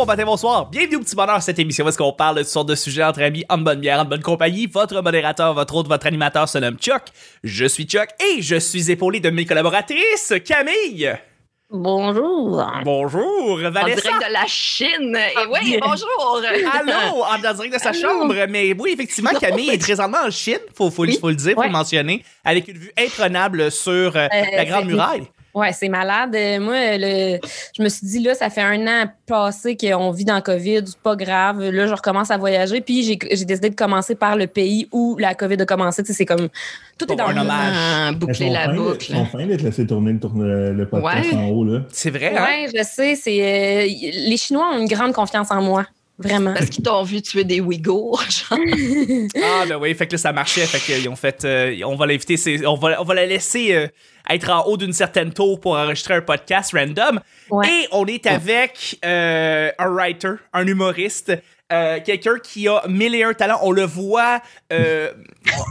bon matin, bonsoir. Bienvenue au Petit Bonheur, cette émission où est-ce qu'on parle de toutes sortes de sujets entre amis, en bonne bière, en bonne compagnie. Votre modérateur, votre autre, votre animateur se nomme Chuck. Je suis Chuck et je suis épaulé de mes collaboratrices, Camille. Bonjour. Bonjour, En Vanessa. direct de la Chine. Et oui, bien. bonjour. Allô, en direct de sa Allô. chambre. Mais oui, effectivement, Camille est présentement en Chine, faut, faut, Oui. faut le dire, faut Ouais. le mentionner, avec une vue imprenable sur euh, la Grande Muraille. Ouais, c'est malade. Euh, Moi, le, je me suis dit, là, ça fait un an passé qu'on vit dans le COVID, c'est pas grave. Là, je recommence à voyager. Puis, j'ai j'ai décidé de commencer par le pays où la COVID a commencé. Tu sais, c'est comme. Tout est dans un le hommage. Boucler sont la boucle. Ils sont fins d'être laissés tourner le, tourne- le podcast Ouais. en haut. Là. C'est vrai, hein? Ouais, je sais. C'est, euh, les Chinois ont une grande confiance en moi. Vraiment. Parce qu'ils t'ont vu tuer des Ouïghours, genre. Ah ben oui, fait que là ça marchait, fait qu'ils ont fait, euh, on va l'inviter, on va, on va la laisser euh, être en haut d'une certaine tour pour enregistrer un podcast random. Ouais. Et on est avec euh, un writer, un humoriste, euh, quelqu'un qui a mille et un talents. On le voit. euh,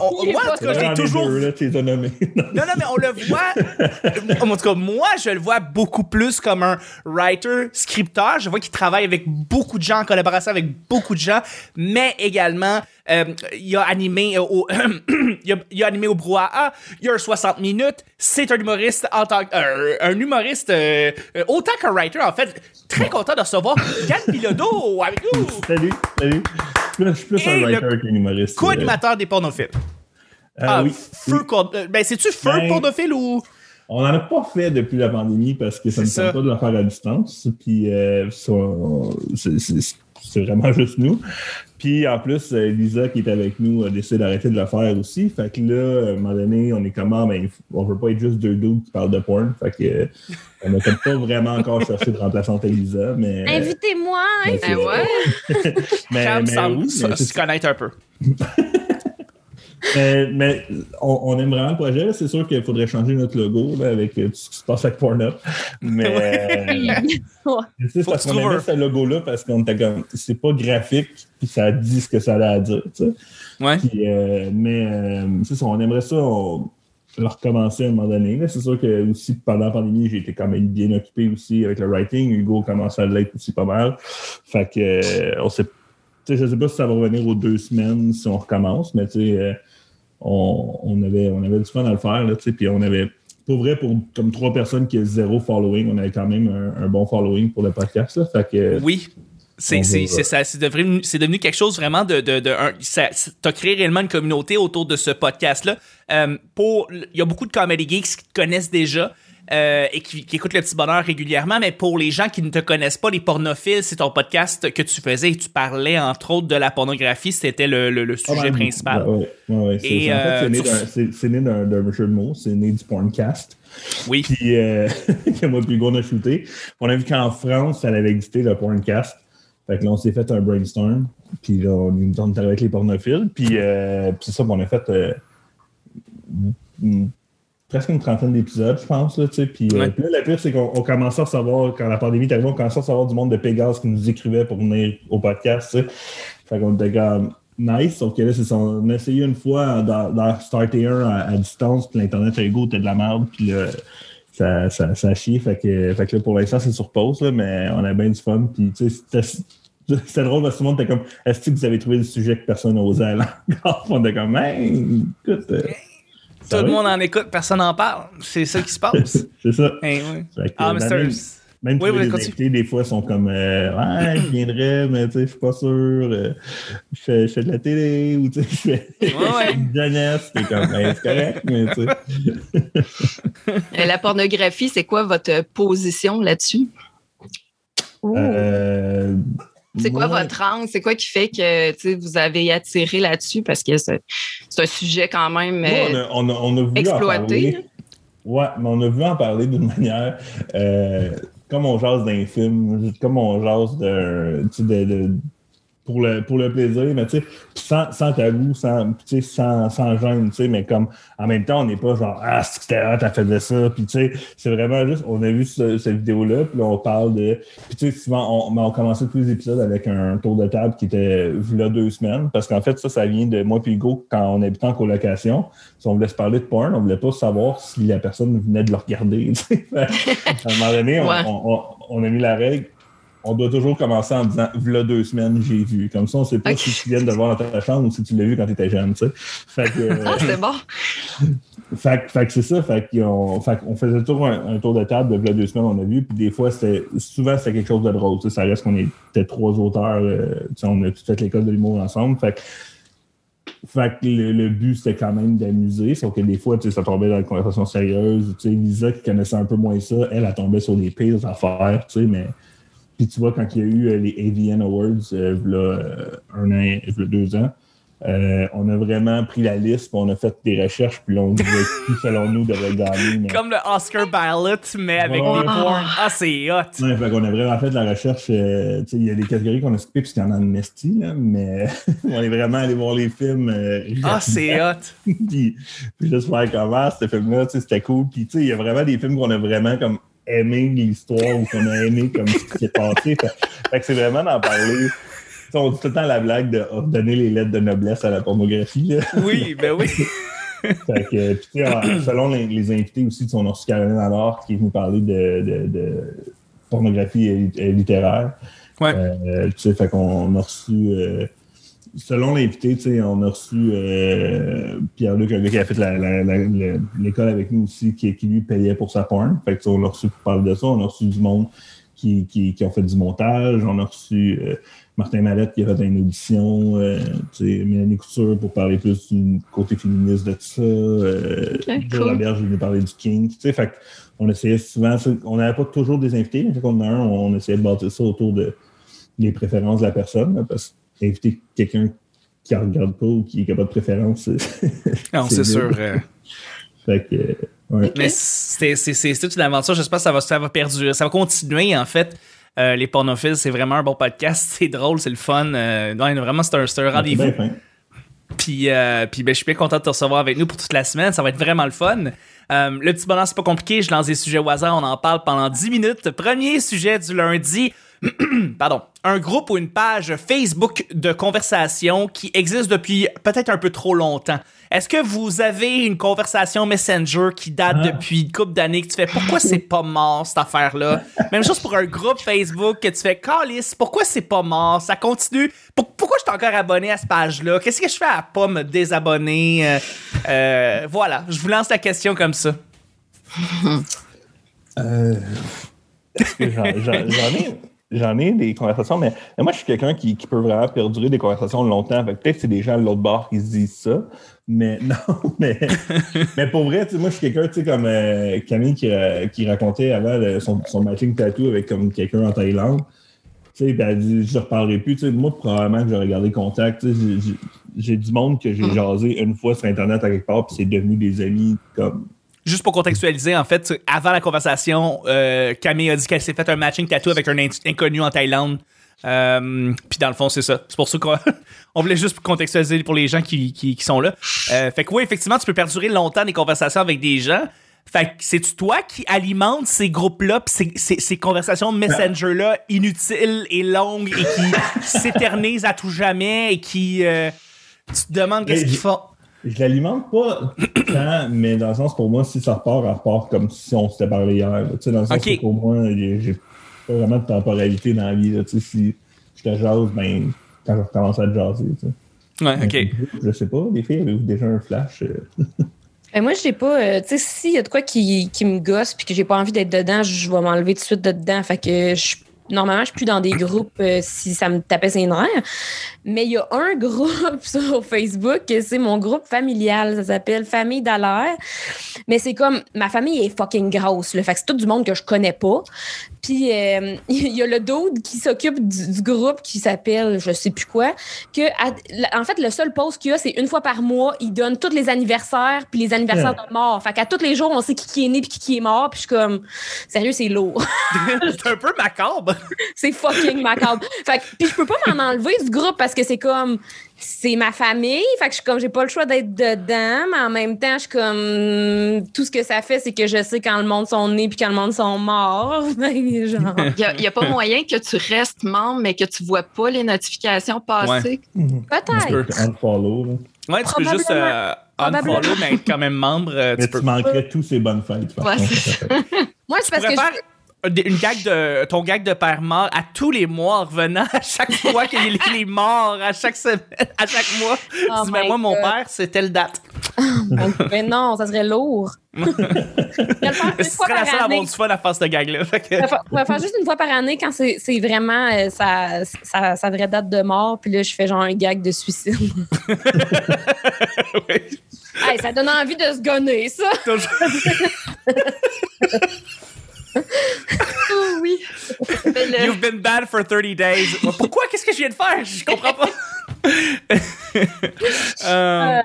on- moi, en tout cas, je l'ai Dans les toujours deux, là, non, non, mais on le voit. en tout cas, moi, je le vois beaucoup plus comme un writer, scripteur. Je vois qu'il travaille avec beaucoup de gens, en collaboration avec beaucoup de gens, mais également, euh, il a animé au, il, a, il a animé au brouhaha. Il y a un 60 minutes. C'est un humoriste en tant que, euh, un humoriste euh, autant qu'un writer, en fait. Très content de recevoir Yann Bilodeau avec nous. salut, salut. Je suis plus Et un writer qu'un humoriste. Co-animateur des pornophiles. Ah, oui. feu oui. Ben, c'est-tu feu Ben, pornophile ou? On n'en a pas fait depuis la pandémie parce que ça ne tente pas de le faire à distance. Puis euh, ça, on- c'est vraiment juste nous. Puis en plus, euh, Lisa qui est avec nous a décidé d'arrêter de le faire aussi. Fait que là, à un moment donné, on est comment? Ben, il faut- on veut pas être juste deux dudes qui parlent de porn. Fait que euh, on n'a peut-être pas vraiment encore cherché de remplaçante à Lisa, mais. Invitez-moi. hein. mais Ben ouais. mais- mais semble oui, mais c'est se connaître un peu. Mais, mais on, on aime vraiment le projet. C'est sûr qu'il faudrait changer notre logo là, avec euh, tout ce qui se passe avec Pornhub. Mais euh, c'est parce qu'on aimait ce logo-là parce qu'on était comme c'est pas graphique puis ça dit ce que ça a à dire. Ouais. Puis, euh, mais euh, c'est ça, on aimerait ça on, le recommencer à un moment donné. C'est sûr que aussi pendant la pandémie, j'ai été quand même bien occupé aussi avec le writing. Hugo commence à l'être aussi pas mal. Fait que on sait je sais pas si ça va revenir aux deux semaines si on recommence, mais tu sais, euh, on, on avait, on avait du fun à le faire, là, tu sais, puis on avait, pour vrai, pour comme trois personnes qui ont zéro following, on avait quand même un, un bon following pour le podcast, là, fait que, Oui. C'est devenu, quelque chose vraiment de. de, de t'as créé réellement une communauté autour de ce podcast-là. Euh, pour, il y a beaucoup de comedy geeks qui te connaissent déjà euh, et qui, qui écoutent le petit bonheur régulièrement, mais pour les gens qui ne te connaissent pas, les pornophiles, c'est ton podcast que tu faisais et tu parlais entre autres de la pornographie, c'était le, le- le pas sujet principal. C'est, Et, c'est- en fait, euh, c'est né d'un- jeu de mots, c'est né du porncast. Oui. Puis, euh, que moi, puis on a shooté. On a vu qu'en France, ça avait existé, le porncast. Fait que là, on s'est fait un brainstorm. Puis là, on, est- on est avec les pornophiles. Puis, euh, puis c'est ça, on a fait euh, presque une trentaine d'épisodes, je pense. Là, tu sais. puis, euh, Ouais. puis là, le pire, c'est qu'on on commençait à recevoir, quand la pandémie est arrivée, on commençait à recevoir du monde de Pégase qui nous écrivait pour venir au podcast. tu sais. Fait qu'on était comme nice, sauf que là, c'est ça, on a essayé une fois d'en starter un à, à distance, puis l'Internet à Hugo était de la merde, puis là, ça, ça, ça a chié. Fait que, fait que là, pour l'instant, c'est sur pause, là, mais on a bien du fun. Puis, tu sais, c'était- c'était drôle parce que tout le monde était comme Est-ce que vous avez trouvé le sujet que personne n'osait aller encore? On était comme Hey, écoute. euh, Tout le monde en écoute, personne n'en parle. C'est ça qui se passe. C'est ça. Eh oui. Ah, mais c'est un- même, Oui, continue. invités, des fois, sont comme euh, Ouais, je viendrais, mais tu sais, je suis pas sûr. euh, je, fais, je fais de la télé ou tu sais, je fais ouais. une jeunesse. C'est comme ben, c'est correct, mais tu sais. Euh, La pornographie, c'est quoi votre position là-dessus? Euh, C'est quoi votre angle? C'est quoi qui fait que vous avez attiré là-dessus? Parce que c'est un sujet quand même euh, on, a, on, a, on a voulu en exploité. Ouais, mais on a voulu en parler d'une manière euh, comme on jase d'un film, comme on jase de- pour, le, pour le plaisir, mais tu sais, sans, sans tabou, sans, sans, sans gêne, tu sais, mais comme en même temps, on n'est pas genre Ah, c'est que c'était hot, t'as fait de ça, puis tu sais, c'est vraiment juste, on a vu ce- cette vidéo-là, puis là, on parle de. Puis tu sais, souvent, on, mais on commençait tous les épisodes avec un tour de table qui était là deux semaines, parce qu'en fait, ça, ça vient de moi puis Hugo quand on habitait en colocation. Si on voulait se parler de porn, on voulait pas savoir si la personne venait de le regarder. tu sais. Fait, à un moment donné, on, Ouais. on- on- on a mis la règle on doit toujours commencer en disant V'là deux semaines, j'ai vu. Comme ça, on sait pas si tu viens de le voir dans ta chambre ou si tu l'as vu quand tu étais jeune, tu sais. Fait que, euh, Ah, c'est bon. fait, que- fait que c'est ça. Fait qu'on fait qu'on faisait toujours un, un tour de table de v'là deux semaines, on a vu. Puis des fois, c'était souvent, c'était quelque chose de drôle. tu sais. Ça reste qu'on était trois auteurs. euh, tu sais, on a tout fait l'école de l'humour ensemble. Fait que, fait que le, le but, c'était quand même d'amuser. Sauf que des fois, tu sais, ça tombait dans une conversation sérieuse. Tu sais, Lisa, qui connaissait un peu moins ça, elle, elle tombait sur les pires affaires. Tu sais, mais. Puis tu vois, quand il y a eu euh, les AVN Awards, euh, euh, un an, deux ans, euh, on a vraiment pris la liste, puis on a fait des recherches, puis là, on disait qui, selon nous, devrait gagner. Mais... Comme le Oscar ballot, mais avec Ouais. des porn. Ah, c'est hot. Ouais, fait qu'on a vraiment fait de la recherche. euh, il y a des catégories qu'on a skippées puisqu'il y en a nestie, là, mais on est vraiment allé voir les films. euh, Ah, c'est hot. puis, puis juste faire comment ce film-là, c'était cool. Puis tu sais, il y a vraiment des films qu'on a vraiment comme aimé l'histoire ou qu'on a aimé comme ce qui s'est passé. Fait, fait que c'est vraiment d'en parler. Tu sais, on dit tout le temps la blague de donner les lettres de noblesse à la pornographie. Là. Oui, ben oui. Fait que, puis, tu sais, en- selon les, les invités aussi, on a reçu Caroline Allard qui est venue parler de, de, de pornographie et- et littéraire. Ouais. Euh, tu sais, fait qu'on a reçu, euh, selon l'invité, on a reçu euh, Pierre-Luc, un gars qui a fait l'école avec nous aussi, qui, qui lui payait pour sa porn. Fait que, on a reçu pour parler de ça. On a reçu du monde qui, qui, qui ont fait du montage. On a reçu euh, Martin Mallette qui a fait une audition. Euh, Mélanie Couture pour parler plus du côté féministe de tout ça. Euh, Ok, Joe cool. Robert, je parler du King. Tu sais, fait on essayait souvent, on n'avait pas toujours des invités, mais quand on en a un, on essayait de bâtir ça autour de, des préférences de la personne, là, parce qu'inviter quelqu'un qui ne regarde pas ou qui n'a pas de préférence, c'est Non, c'est sûr. euh, Fait que, euh, ouais. Mais c'est c'est- c'est- c'est toute une aventure. J'espère que ça va, ça va perdurer. Ça va continuer, en fait. Euh, les pornophiles, c'est vraiment un bon podcast. C'est drôle, c'est le fun. Euh, ouais, vraiment, c'est un, c'est un rendez-vous. Puis, euh, puis ben, je suis bien content de te recevoir avec nous pour toute la semaine. Ça va être vraiment le fun. Euh, le petit bonheur, c'est pas compliqué. Je lance des sujets au hasard. On en parle pendant 10 minutes. Premier sujet du lundi. Pardon. Un groupe ou une page Facebook de conversation qui existe depuis peut-être un peu trop longtemps. Est-ce que vous avez une conversation Messenger qui date Ah. depuis une couple d'années que tu fais pourquoi c'est pas mort cette affaire-là? Même chose pour un groupe Facebook que tu fais Calice, pourquoi c'est pas mort? Ça continue. Pour- pourquoi je suis encore abonné à cette page-là? Qu'est-ce que je fais à pas me désabonner? Euh, euh, voilà, je vous lance la question comme ça. Euh, j'en ai, j'en ai des conversations, mais, mais moi, je suis quelqu'un qui, qui peut vraiment perdurer des conversations longtemps. Peut-être que c'est des gens de l'autre bord qui se disent ça. Mais non, mais, mais pour vrai, moi, je suis quelqu'un, tu sais, comme euh, Camille qui, euh, qui racontait avant le- son, son matching tattoo avec comme quelqu'un en Thaïlande. Tu sais, elle dit, je ne reparlerai plus. Moi, probablement que j'aurais gardé contact. J'ai- du monde que j'ai jasé une fois sur Internet à quelque part, puis c'est devenu des amis comme Juste pour contextualiser, en fait, avant la conversation, euh, Camille a dit qu'elle s'est fait un matching tattoo avec un in- inconnu en Thaïlande. Euh, Puis dans le fond, c'est ça. C'est pour ça qu'on on voulait juste contextualiser pour les gens qui, qui, qui sont là. Euh, fait que oui, effectivement, tu peux perdurer longtemps des conversations avec des gens. Fait que c'est-tu toi qui alimente ces groupes-là, ces, ces, ces conversations Messenger-là inutiles et longues et qui s'éternisent à tout jamais et qui... euh, tu te demandes qu'est-ce qu'ils font? Je l'alimente pas tant, mais dans le sens, pour moi, si ça repart, elle repart comme si on s'était parlé hier. là. Tu sais, dans le sens que pour moi, j'ai j'ai pas vraiment de temporalité dans la vie. là. Tu sais, si je te jase, ben, quand je recommence à te jaser. tu sais. Ouais, ok. Je sais pas, les filles, avez-vous déjà un flash? euh? Ben moi, je sais pas. euh, tu sais, s'il y a de quoi qui, qui me gosse puis que j'ai pas envie d'être dedans, je vais m'enlever tout de suite de dedans. Fait que je, normalement, je suis plus dans des groupes euh, si ça me tapait ses nerfs. Mais il y a un groupe sur Facebook, c'est mon groupe familial. Ça s'appelle Famille d'Alaire. Mais c'est comme ma famille est fucking grosse. Là, fait que c'est tout du monde que je connais pas. Puis euh, il y a le dude qui s'occupe du, du groupe qui s'appelle je sais plus quoi. Que à- en fait le seul post qu'il y a c'est une fois par mois il donne tous les anniversaires puis les anniversaires de mort. Fait qu'à tous les jours on sait qui, qui est né puis qui, qui est mort. Puis je suis comme sérieux c'est lourd. c'est un peu macabre. c'est fucking macabre. Fait que puis je peux pas m'en enlever du groupe parce que c'est comme c'est ma famille. Fait que je suis comme j'ai pas le choix d'être dedans, mais en même temps je suis comme tout ce que ça fait c'est que je sais quand le monde sont nés puis quand le monde sont morts. Ben. Il n'y a, pas moyen que tu restes membre, mais que tu vois pas les notifications passer. Peut-être. Unfollow. Là. Ouais, tu peux juste euh, unfollow, mais être quand même membre. euh, Mais tu tu peux. manquerais tous ces bonnes fêtes. par Ouais, contre. Moi c'est parce que faire une gag de ton gag de père mort à tous les mois en revenant à chaque fois qu'il est morts à chaque semaine à chaque mois Oh dis, ben, my moi mon père c'est telle date Mais non, ça serait lourd. Ce serait la seule à avoir du fun à faire ce gag là On va faire- juste une fois par année quand c'est vraiment euh, sa, sa, sa vraie date de mort. Puis là, je fais genre un gag de suicide. Hey, ça donne envie de se gonner, ça. Le- You've been bad for 30 days. Pourquoi? Qu'est-ce que je viens de faire? Je comprends pas. Euh,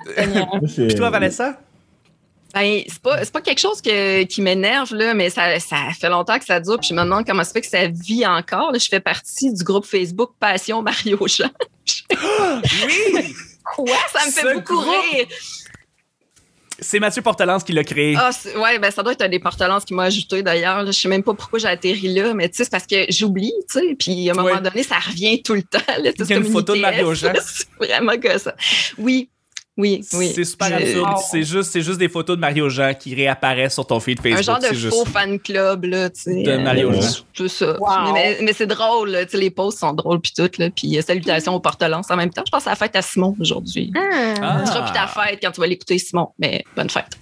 Puis toi, Vanessa? Ben, c'est pas, c'est pas quelque chose que- qui m'énerve, là, mais ça, ça fait longtemps que ça dure. Puis je me demande comment ça fait que ça vit encore. là. Je fais partie du groupe Facebook Passion Mario Jean. Oui! Quoi? Ça me fait Ce beaucoup groupe- rire. C'est Mathieu Portelance qui l'a créé. Ah, ouais, ben, ça doit être un des portelances qui m'a ajouté d'ailleurs. Je sais même pas pourquoi j'ai atterri là, mais tu sais, c'est parce que j'oublie, tu sais. Puis à un moment Ouais. donné, ça revient tout le temps. là, Il y a une photo de ITF, Mario Jean. C'est vraiment que ça. Oui, oui, oui. C'est super Je- absurde. Oh. C'est juste, c'est juste des photos de Mario Jean qui réapparaissent sur ton feed Facebook. Un genre de juste- faux fan club, là, tu sais. De Mario euh, Jean. Tout ça. Wow. Mais, mais c'est drôle, là, tu sais, les posts sont drôles, puis tout, là. Puis euh, salutations aux portelance en même temps. Je pense à la fête à Simon aujourd'hui. Ah. Tu seras plus ta fête quand tu vas l'écouter, Simon. Mais bonne fête.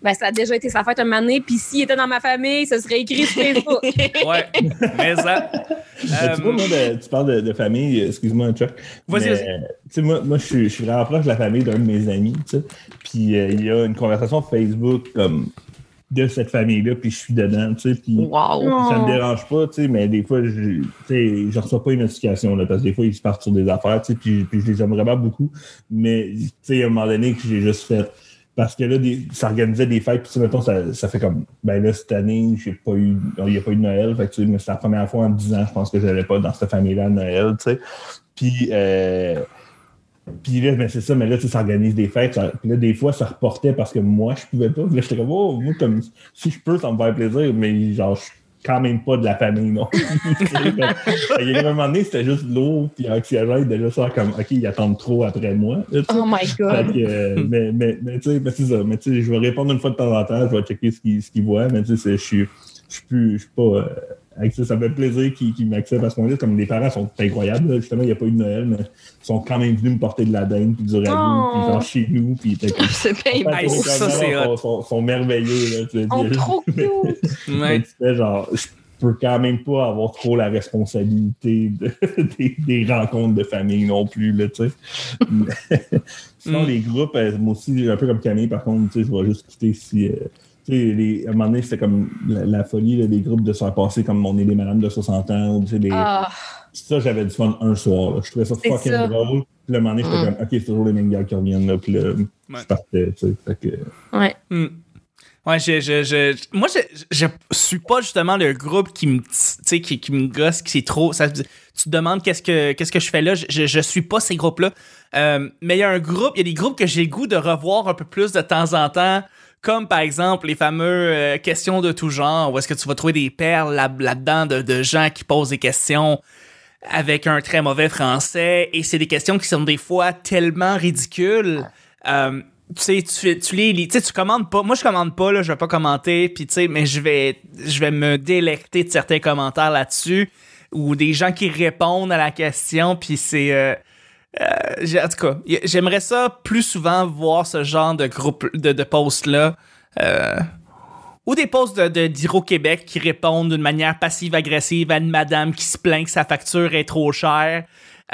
Ben, ça a déjà été sa fête un moment donné, puis s'il était dans ma famille, ce serait écrit sur Facebook. Ouais, mais ça. Mais tu vois, moi, de- tu parles de, de famille, excuse-moi, Chuck. Vas-y, vas-y. euh, Tu sais, moi, moi je, suis, je suis vraiment proche de la famille d'un de mes amis, tu sais. Puis euh, il y a une conversation Facebook comme de cette famille-là, puis je suis dedans, tu sais. Puis Wow. ça me dérange pas, tu sais, mais des fois, je, tu sais, je reçois pas une notification, là, parce que des fois, ils se partent sur des affaires, tu sais, puis, puis je les aime vraiment beaucoup. Mais, tu sais, à un moment donné, que j'ai juste fait. Parce que là, des, ça organisait des fêtes, puis sais, mettons, ça, ça fait comme, ben là, cette année, j'ai pas eu, il n'y a pas eu de Noël, fait que, tu sais, mais c'est la première fois en 10 ans, je pense que j'allais pas dans cette famille-là à Noël, tu sais. Puis, euh, puis là, ben c'est ça, mais là, tu sais, ça organise des fêtes. ça- puis là, des fois, ça reportait parce que moi, je pouvais pas. Puis là, comme, oh, moi, comme, si je peux, ça me fait plaisir, mais genre, je quand même pas de la famille, non. Il y a un moment donné, c'était juste lourd, puis de juste faire comme, OK, ils attendent trop après moi. là. Oh my God. que, euh, mais, mais, mais tu sais, mais c'est ça. Mais tu sais, je vais répondre une fois de temps en temps, je vais checker ce qu'ils voient, mais tu sais, je suis, je suis plus, je suis pas. euh, ça, ça me fait plaisir qu'ils qu'ils m'acceptent à ce moment-là. Comme les parents sont incroyables, là. justement, il n'y a pas eu de Noël, mais ils sont quand même venus me porter de la dinde, puis du ragoût, Oh. puis genre chez nous, puis ils étaient. C'est bien beau. ça, sont, c'est sont, sont, sont merveilleux. Là, tu sais. Oh, trop cute. Mais ouais. tu fais genre, je peux quand même pas avoir trop la responsabilité de- des, des rencontres de famille non plus, là, tu sais. Sinon, Mm. les groupes, euh, moi aussi, un peu comme Camille, par contre, tu sais, je vais juste quitter si. euh, les- à un moment donné, c'était comme la, la folie là, des groupes de se faire passer comme on est des madames de 60 ans. Tu sais, les- Ah, Ça, j'avais du fun un soir. là. Je trouvais ça fucking ça. drôle. Puis un moment donné, j'étais Mm. comme, OK, c'est toujours les mêmes gars qui reviennent là. Puis là, je partais, tu sais. Fait que- ouais. Hmm. Ouais, je, je, je, moi, je, je suis pas justement le groupe qui me, tu sais, qui, qui me gosse, qui c'est trop. Ça, tu te demandes qu'est-ce que, qu'est-ce que je fais là. Je, je, je suis pas ces groupes-là. Euh, mais il y a un groupe, il y a des groupes que j'ai le goût de revoir un peu plus de temps en temps. Comme par exemple les fameux euh, questions de tout genre, où est-ce que tu vas trouver des perles là- là-dedans de, de gens qui posent des questions avec un très mauvais français. Et c'est des questions qui sont des fois tellement ridicules. Euh, tu sais, tu les lis, tu sais, tu commandes pas. Moi, je commande pas, là, je vais pas commenter, puis tu sais, mais je vais, je vais me délecter de certains commentaires là-dessus ou des gens qui répondent à la question, puis c'est. euh, euh, en tout cas, j'aimerais ça plus souvent voir ce genre de groupe de, de posts-là. euh, ou des posts de, d'Hydro-Québec qui répondent d'une manière passive-agressive à une madame qui se plaint que sa facture est trop chère.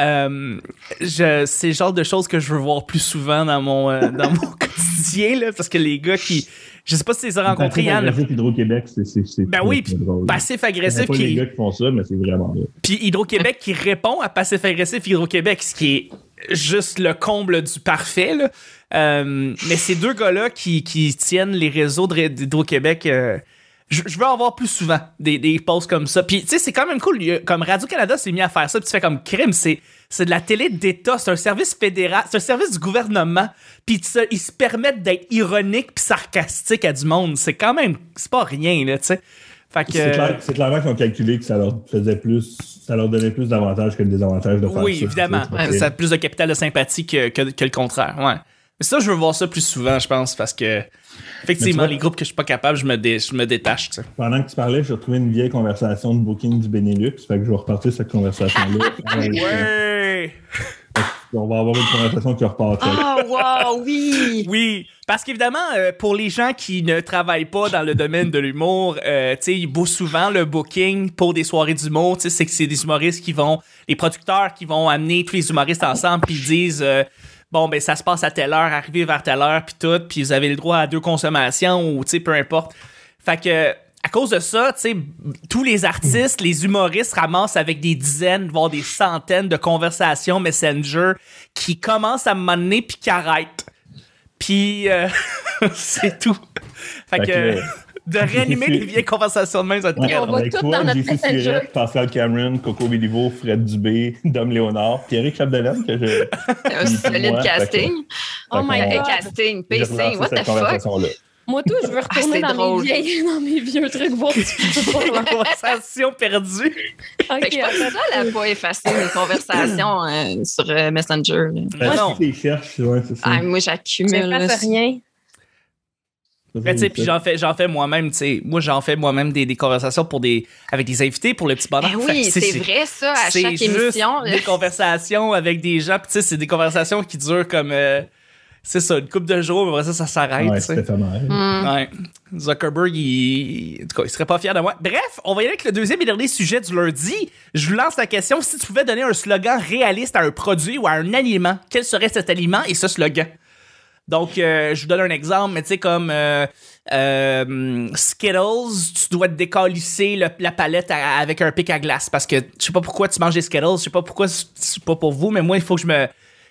Euh, c'est le genre de choses que je veux voir plus souvent dans mon, dans mon quotidien, là, parce que les gars qui. Je sais pas si tu les as rencontrés, Yann. agressif Hydro-Québec, c'est. c'est- c'est Ben oui, drôle. Passif-agressif C'est pas les gars qui font ça, mais c'est vraiment là. Puis Hydro-Québec qui répond à passif-agressif Hydro-Québec, ce qui est juste le comble du parfait. Là. Euh, mais ces deux gars-là qui, qui tiennent les réseaux d'Hydro-Québec, euh, je je veux en voir plus souvent des, des posts comme ça. Puis tu sais, c'est quand même cool. Comme Radio-Canada s'est mis à faire ça, puis tu fais comme crime, c'est. C'est de la télé d'État, c'est un service fédéral, c'est un service du gouvernement. Puis ils se permettent d'être ironiques puis sarcastiques à du monde. C'est quand même, c'est pas rien là, tu sais. Fait que C'est clair- c'est clairement qu'ils ont calculé que ça leur faisait plus, ça leur donnait plus d'avantages que de désavantages de faire Oui, ça. évidemment. tu sais. ça a plus de capital de sympathie que, que, que le contraire. Ouais. Mais ça, je veux voir ça plus souvent, je pense, parce que effectivement, vois- les groupes que je suis pas capable, je me, dé- je me détache. tu sais. Pendant que tu parlais, j'ai retrouvé une vieille conversation de booking du Benelux. Fait que je vais repartir cette conversation-là. Euh, Ouais! On va avoir une conversation qui repart. Ah, wow, oui! Oui, parce qu'évidemment, euh, pour les gens qui ne travaillent pas dans le domaine de l'humour, euh, tu sais, ils bouffent souvent le booking pour des soirées d'humour. Tu sais, c'est que c'est des humoristes qui vont, les producteurs qui vont amener tous les humoristes ensemble, puis ils disent, euh, bon, ben ça se passe à telle heure, arrivez vers telle heure, puis tout, puis vous avez le droit à deux consommations ou tu sais, peu importe. Fait que à cause de ça, tu sais, tous les artistes, les humoristes ramassent avec des dizaines, voire des centaines de conversations Messenger qui commencent à me mener puis qui arrêtent. Puis euh, c'est tout. Fait, Fait que, que- de réanimer les vieilles conversations de même, ça va être Ouais, On va avec tout toi, dans notre Messenger. Pascal Cameron, Coco Béliveau, Fred Dubé, Dom Léonard, Pierrick Chapdelaine, que je. Un solide moi, que- casting. Oh my God. casting, pacing, what the cette fuck? conversation-là. Moi, tout, je veux retourner c'est dans, drôle. mes vieilles, dans mes vieux trucs, voir je La conversation perdue. Ok, Fait que je suis pas attends. seule à pas effacer mes conversations euh, sur euh, Messenger. là. Mais Fait non. que tu les cherches, ouais, ça. Ah, moi, Je j'accumule. là. fasse rien. Mais tu sais, puis j'en fais, j'en fais moi-même, tu sais. Moi, j'en fais moi-même des, des conversations pour des, avec des invités pour le petit bonheur. Ben oui, c'est vrai ça, à chaque émission. des conversations avec des gens. Puis tu sais, c'est des conversations qui durent comme, euh, c'est ça, une couple de jours, mais après ça, ça s'arrête. Ouais, tu sais. c'est. Hmm. Ouais. Zuckerberg, il... en tout cas, il serait pas fier de moi. Bref, on va y aller avec le deuxième et dernier sujet du lundi. Je vous lance la question. Si tu pouvais donner un slogan réaliste à un produit ou à un aliment, quel serait cet aliment et ce slogan? Donc, euh, je vous donne un exemple, mais tu sais, comme euh, euh, Skittles, tu dois te décalisser la palette avec un pic à glace parce que je sais pas pourquoi tu manges des Skittles, je sais pas pourquoi c'est- pas pour vous, mais moi, il faut que je me.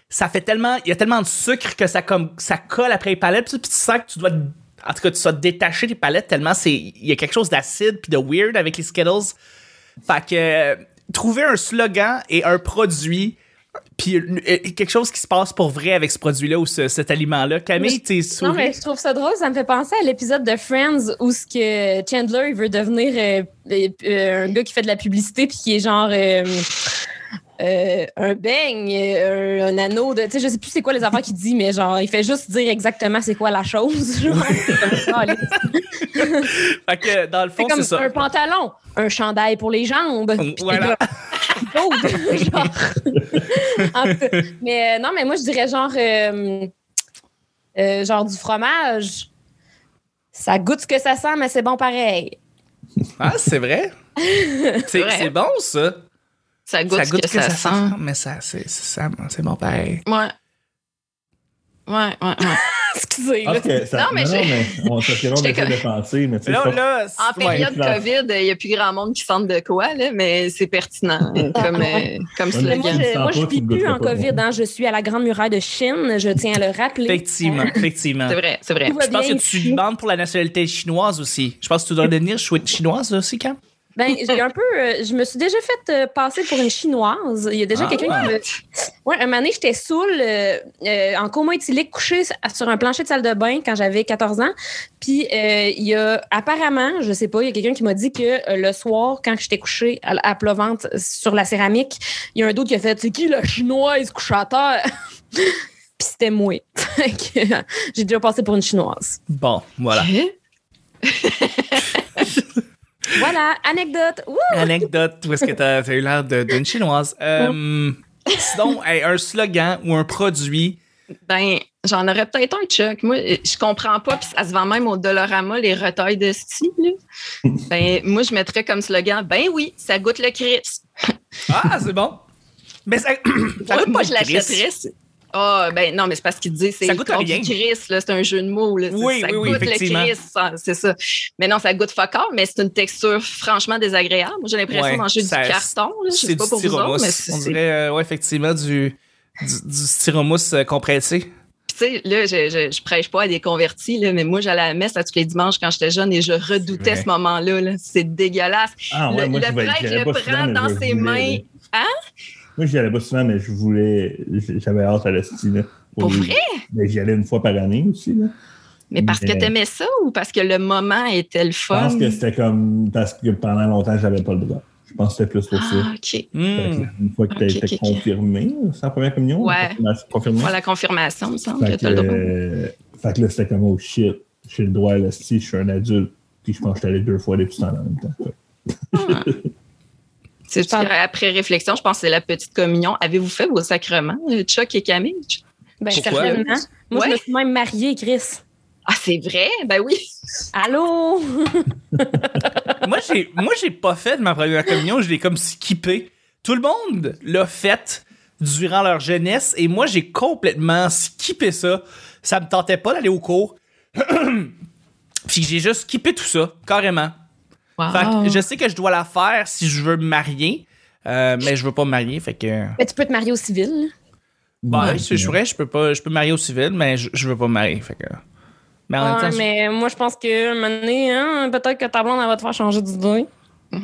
Ça fait tellement. Il y a tellement de sucre que ça, comme, ça colle après les palettes, puis tu sens que tu dois. En tout cas, tu dois détacher les palettes tellement. Il y a quelque chose d'acide puis de weird avec les Skittles. Fait que. trouver un slogan et un produit puis euh, euh, quelque chose qui se passe pour vrai avec ce produit-là ou ce- cet aliment-là. Camille, t'es Non, souri. mais je trouve ça drôle. Ça me fait penser à l'épisode de Friends où ce que Chandler il veut devenir euh, un gars qui fait de la publicité puis qui est genre euh, euh, un beigne, euh, un, anneau de. Tu sais, je sais plus c'est quoi les affaires qu'il dit, mais genre, il fait juste dire exactement c'est quoi la chose. genre. C'est comme ça. Fait que dans le fond, c'est ça. un pantalon, un chandail pour les jambes. Voilà. genre. En cas, mais euh, non, mais moi, je dirais genre, euh, euh, genre du fromage. Ça goûte ce que ça sent, mais c'est bon pareil. Ah, c'est vrai? c'est bon, ça. Ça goûte, ça goûte ce que, ça, sent. mais ça, c'est c'est ça, c'est bon pareil. Ouais. Ouais, ouais, ouais. Excusez. Je pense là. que ça, Non, mais non, mais on de penser, mais tu sais, Là, là, En ouais. période. COVID, il n'y a plus grand monde qui sente de quoi, là, mais c'est pertinent euh, comme, euh, comme moi, slogan. Tu je, moi, je tu vis plus en COVID. moi. Hein, je suis à la Grande Muraille de Chine. Je tiens à le rappeler. Effectivement, effectivement. C'est vrai, c'est vrai. Je pense que tu demandes pour la nationalité chinoise aussi. Je pense que tu dois devenir chinoise aussi, Cam. Ben, j'ai un peu. euh, je me suis déjà fait euh, passer pour une chinoise. Il y a déjà Ah. quelqu'un qui me. Ouais, un moment donné, j'étais saoule, euh, euh, en coma éthylique, couchée sur un plancher de salle de bain quand j'avais 14 ans. Puis, euh, il y a apparemment, je sais pas, il y a quelqu'un qui m'a dit que euh, le soir, quand j'étais couchée à, à sur la céramique, il y a un d'autre qui a fait C'est qui la chinoise couchée à terre? Puis c'était moi. J'ai déjà passé pour une chinoise. Bon, voilà. Voilà, anecdote. Anecdote, où est-ce que t'as as eu l'air d'une chinoise? Euh, sinon, hey, un slogan ou un produit? Ben, j'en aurais peut-être un, Chuck. Moi, je comprends pas, puis ça se vend même au Dolorama, les retailles de style. Ben, moi, je mettrais comme slogan, ben oui, ça goûte le Chris. Ah, c'est bon. Mais ça, ça goûte moi, pas je l'achèterais. Ah, ben non, mais c'est parce qu'il dit c'est Ça le goûte à rien. Chris, là, c'est un jeu de mots. Là, Oui, ça oui, oui, goûte le. Chris, c'est ça. Mais non, ça goûte fuck all, mais c'est une texture franchement désagréable. Moi, j'ai l'impression Ouais, de manger ça- du carton. Là, je C'est sais du pas pour vous autres, mais c'est. On dirait, euh, ouais, effectivement, du, du, du styromousse euh, compressé. Puis, tu sais, là, je, je, je prêche pas à des convertis, là, mais moi, j'allais à la messe à tous les dimanches quand j'étais jeune et je redoutais ce moment-là. là. C'est dégueulasse. Ah, ouais, le moi, le prêtre le prend dans ses mains. là. Moi, j'y allais pas souvent, mais je voulais. J'avais hâte à la style. Pour vrai? Mais j'y allais une fois par année aussi. Là. Mais parce que Mais- t'aimais ça ou parce que le moment était le Je fun? pense que c'était comme parce que pendant longtemps, j'avais pas le droit. Je pense que c'était plus pour ça. Ah, OK. Fait que Hmm. Une fois que tu Ok, été ok, ok. confirmé, c'est la première communion? Ouais. Confirmé? Voilà la confirmation, me semble Fait que le droit. euh, fait que là, c'était comme, oh shit, j'ai le droit, là, si je suis un adulte. Puis je pense que j'étais allé deux fois temps-là en même temps. Fait C'est pense- après réflexion, je pense que c'est la petite communion. Avez-vous fait vos sacrements, euh, Chuck et Camille? Ben, certainement. Moi, Ouais. je me suis même mariée, Chris. Ah, c'est vrai? Ben oui. Allô? moi, j'ai, moi, j'ai pas fait ma première communion, je l'ai comme skippé. Tout le monde l'a fait durant leur jeunesse et moi, j'ai complètement skippé ça. Ça me tentait pas d'aller au cours. Puis j'ai juste skippé tout ça, carrément. Wow. Fait que je sais que je dois la faire si je veux me marier, euh, mais je veux pas me marier, fait que. Ben, tu peux te marier au civil. Bah, Ouais, si je je peux pas, je peux me marier au civil, mais je, je veux pas me marier, fait que. Mais en même je- mais moi, je pense que, un moment donné, hein, peut-être que ta blonde, elle va te faire changer d'idée.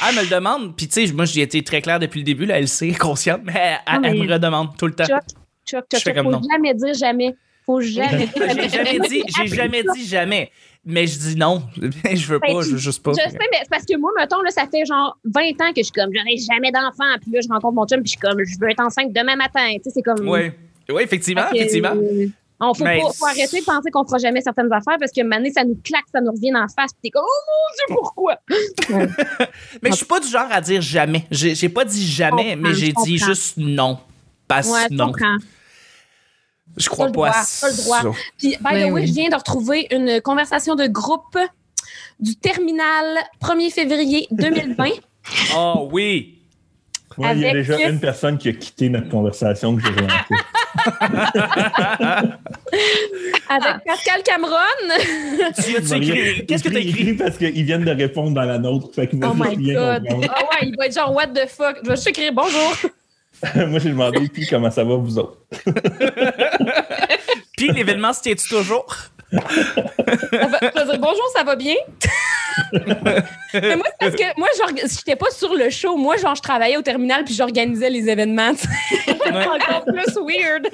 Ah, elle me le demande. Puis, tu sais, moi, j'y ai été très clair depuis le début. Là, elle sait, consciente, mais elle, elle mais- me redemande tout le temps. Chuck, Chuck, Je Chuck, fais Chuck, comme faut non. jamais dire jamais. Faut jamais. J'ai jamais dit, j'ai jamais dit jamais. Mais je dis non. je veux pas, je veux juste pas. Je sais, mais c'est parce que moi, mettons, là, ça fait genre 20 ans que je suis comme, j'aurai jamais d'enfant. Puis là, je rencontre mon chum, puis je suis comme, je veux être enceinte demain matin. Tu sais, c'est comme. Oui. Oui, effectivement, que, effectivement. euh, On faut, Mais pas, faut arrêter de penser qu'on fera jamais certaines affaires parce que maintenant, ça nous claque, ça nous revient en face. Puis t'es comme, oh mon Dieu, pourquoi? Mais je suis pas du genre à dire jamais. J'ai pas dit jamais, mais j'ai dit juste non. Parce Ouais, non. comprends. Je crois pas à le droit. ça. Puis, by Oui, the way, oui. je viens de retrouver une conversation de groupe du terminal 1er février 2020. Oh oui. Ouais, il y a Avec- déjà une personne qui a quitté notre conversation que j'ai relancée. avec Pascal Cameron. Écrit. Qu'est-ce que t'as Il écrit? parce qu'ils viennent de répondre dans la nôtre. Fait va Oh my God. Ah ouais, il va être genre, what the fuck? Je vais juste écrire bonjour. Moi, j'ai demandé, puis comment ça va, vous autres? Puis l'événement se tient-tu toujours? On va- je dire bonjour, ça va bien? Mais moi, c'est parce que moi, j'org- j'étais pas sur le show. Moi, genre, je travaillais au terminal puis j'organisais les événements. tu sais. Ouais. Encore plus weird.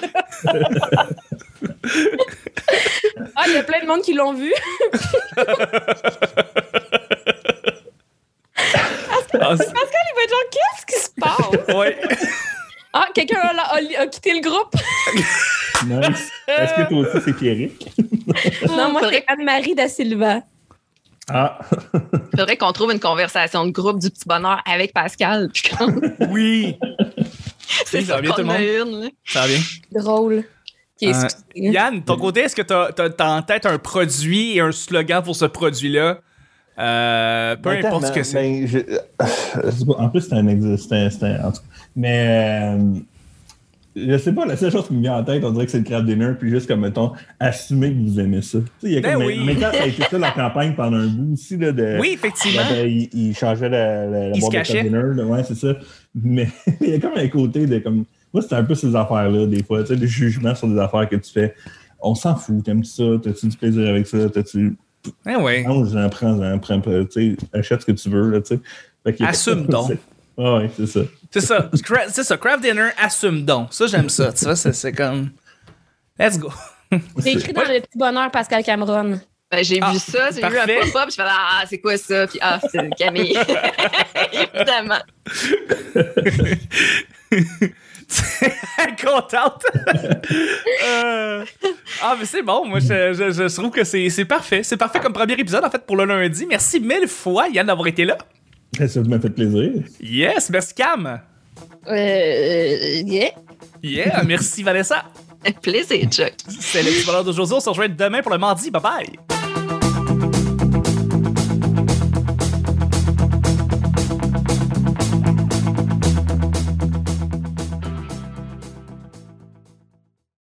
ah, il y a plein de monde qui l'ont vu. Ah, Pascal, il va être genre, qu'est-ce qui se passe? ouais. Ah, quelqu'un a, a- a quitté le groupe? Nice. Est-ce que toi aussi, c'est Pierrick? non, moi, c'est Anne-Marie da Silva. Ah, faudrait qu'on trouve une conversation de groupe du petit bonheur avec Pascal. Oui. c'est ça va ça bien, tout le monde? une. Ça va bien? Drôle. Euh. Yann, ton côté, est-ce que t'as as, en tête un produit et un slogan pour ce produit-là? Euh, peu Ben, importe ce que c'est. ben, je- pas, en plus, c'est un existant. En tout cas. Mais euh, je sais pas, la seule chose qui me vient en tête, on dirait que c'est le crab dinner, puis juste comme, mettons, assumer que vous aimez ça. Y a Ben comme, oui. mais, quand ça a été ça la campagne pendant un bout aussi, là, de. Oui, effectivement. Il, il changeait la, la, la boîte de crab dinner, là, ouais, c'est ça. Mais il y a comme un côté de comme. Moi, c'est un peu ces affaires-là, des fois, tu sais, le jugement sur des affaires que tu fais. On s'en fout, t'aimes ça, t'as-tu du plaisir avec ça, t'as-tu. Eh ouais. Non, j'en prends, j'en prends, tu sais, achète ce que tu veux, là, tu sais. Fait Assume donc. Ah ouais, c'est ça. C'est ça. C'est ça. Craft Dinner, assume donc. Ça, j'aime ça. Tu vois, c'est c'est comme. Let's go. J'ai écrit dans le petit bonheur Pascal Cameron. Ben, j'ai Ah, vu ça, j'ai vu un pop-up, je fais ah, c'est quoi ça? Puis ah, c'est Camille. Évidemment. Contente. Euh, Ah, mais c'est bon. Moi, je, je- je trouve que c'est c'est parfait. C'est parfait comme premier épisode, en fait, pour le lundi. Merci mille fois, Yann, d'avoir été là. Ça m'a fait plaisir. Yes, merci Cam. Euh, yeah. Yeah, merci Vanessa. Plaisir, Chuck. C'est le petit bonheur d'aujourd'hui. On se rejoint demain pour le mardi. Bye bye.